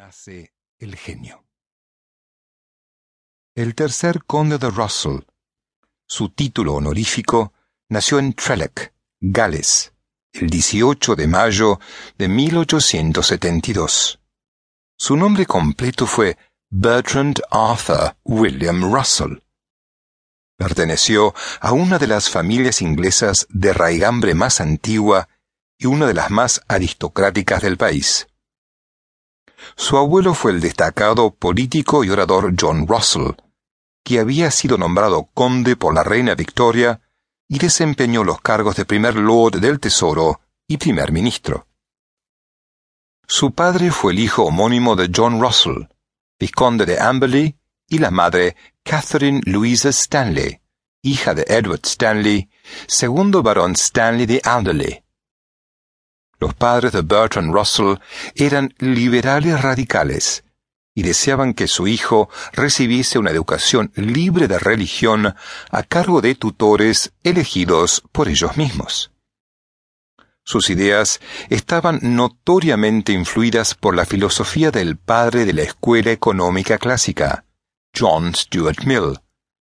nace el genio. El tercer conde de Russell, su título honorífico, nació en Trelec, Gales, el 18 de mayo de 1872. Su nombre completo fue Bertrand Arthur William Russell. Perteneció a una de las familias inglesas de raigambre más antigua y una de las más aristocráticas del país. Su abuelo fue el destacado político y orador John Russell, que había sido nombrado conde por la reina Victoria y desempeñó los cargos de primer lord del Tesoro y primer ministro. Su padre fue el hijo homónimo de John Russell, vizconde de Amberley, y la madre Catherine Louisa Stanley, hija de Edward Stanley, segundo barón Stanley de Alderley. Los padres de Bertrand Russell eran liberales radicales y deseaban que su hijo recibiese una educación libre de religión a cargo de tutores elegidos por ellos mismos. Sus ideas estaban notoriamente influidas por la filosofía del padre de la escuela económica clásica, John Stuart Mill,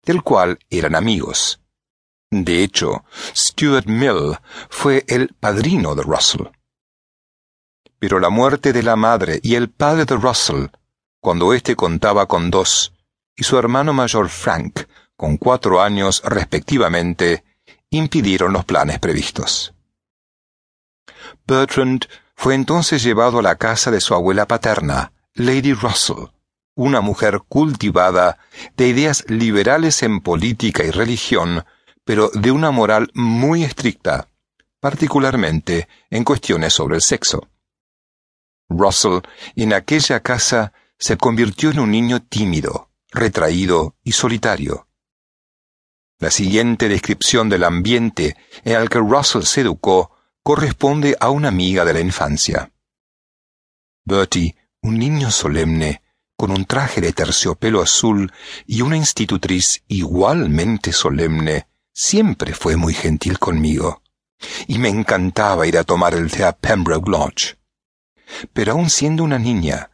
del cual eran amigos. De hecho, Stuart Mill fue el padrino de Russell. Pero la muerte de la madre y el padre de Russell, cuando éste contaba con dos, y su hermano mayor Frank, con cuatro años respectivamente, impidieron los planes previstos. Bertrand fue entonces llevado a la casa de su abuela paterna, Lady Russell, una mujer cultivada, de ideas liberales en política y religión, pero de una moral muy estricta, particularmente en cuestiones sobre el sexo. Russell, en aquella casa, se convirtió en un niño tímido, retraído y solitario. La siguiente descripción del ambiente en el que Russell se educó corresponde a una amiga de la infancia. Bertie, un niño solemne, con un traje de terciopelo azul y una institutriz igualmente solemne, siempre fue muy gentil conmigo, y me encantaba ir a tomar el té a Pembroke Lodge pero aun siendo una niña,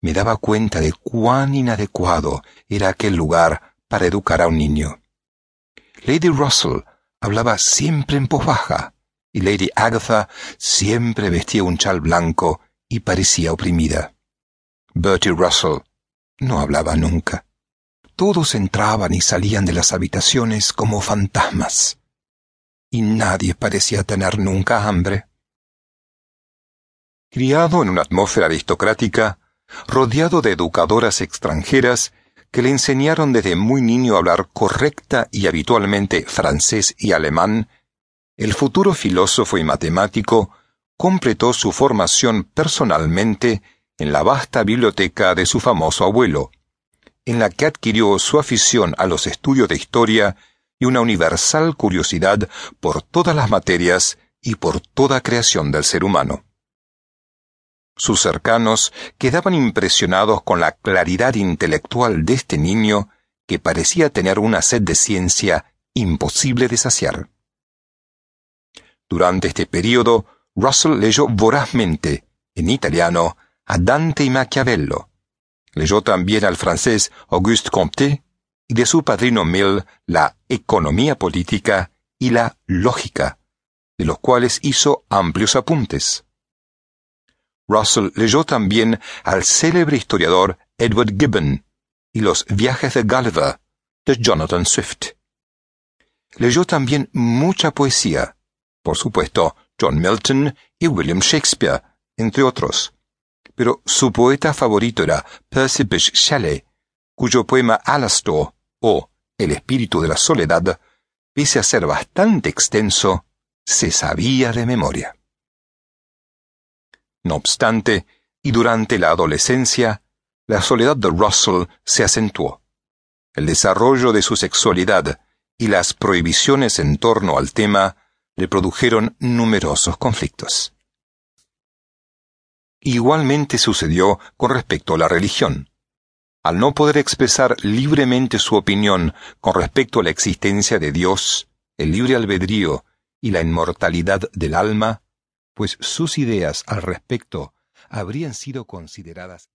me daba cuenta de cuán inadecuado era aquel lugar para educar a un niño. Lady Russell hablaba siempre en voz baja, y Lady Agatha siempre vestía un chal blanco y parecía oprimida. Bertie Russell no hablaba nunca. Todos entraban y salían de las habitaciones como fantasmas. Y nadie parecía tener nunca hambre. Criado en una atmósfera aristocrática, rodeado de educadoras extranjeras que le enseñaron desde muy niño a hablar correcta y habitualmente francés y alemán, el futuro filósofo y matemático completó su formación personalmente en la vasta biblioteca de su famoso abuelo, en la que adquirió su afición a los estudios de historia y una universal curiosidad por todas las materias y por toda creación del ser humano. Sus cercanos quedaban impresionados con la claridad intelectual de este niño que parecía tener una sed de ciencia imposible de saciar. Durante este período, Russell leyó vorazmente, en italiano, a Dante y Maquiavelo. Leyó también al francés Auguste Comte y de su padrino Mill la economía política y la lógica, de los cuales hizo amplios apuntes. Russell leyó también al célebre historiador Edward Gibbon y los viajes de Gulliver de Jonathan Swift. Leyó también mucha poesía, por supuesto, John Milton y William Shakespeare, entre otros. Pero su poeta favorito era Percy Bysshe Shelley, cuyo poema Alastor, o El espíritu de la soledad, pese a ser bastante extenso, se sabía de memoria. No obstante, y durante la adolescencia, la soledad de Russell se acentuó. El desarrollo de su sexualidad y las prohibiciones en torno al tema le produjeron numerosos conflictos. Igualmente sucedió con respecto a la religión. Al no poder expresar libremente su opinión con respecto a la existencia de Dios, el libre albedrío y la inmortalidad del alma, pues sus ideas al respecto habrían sido consideradas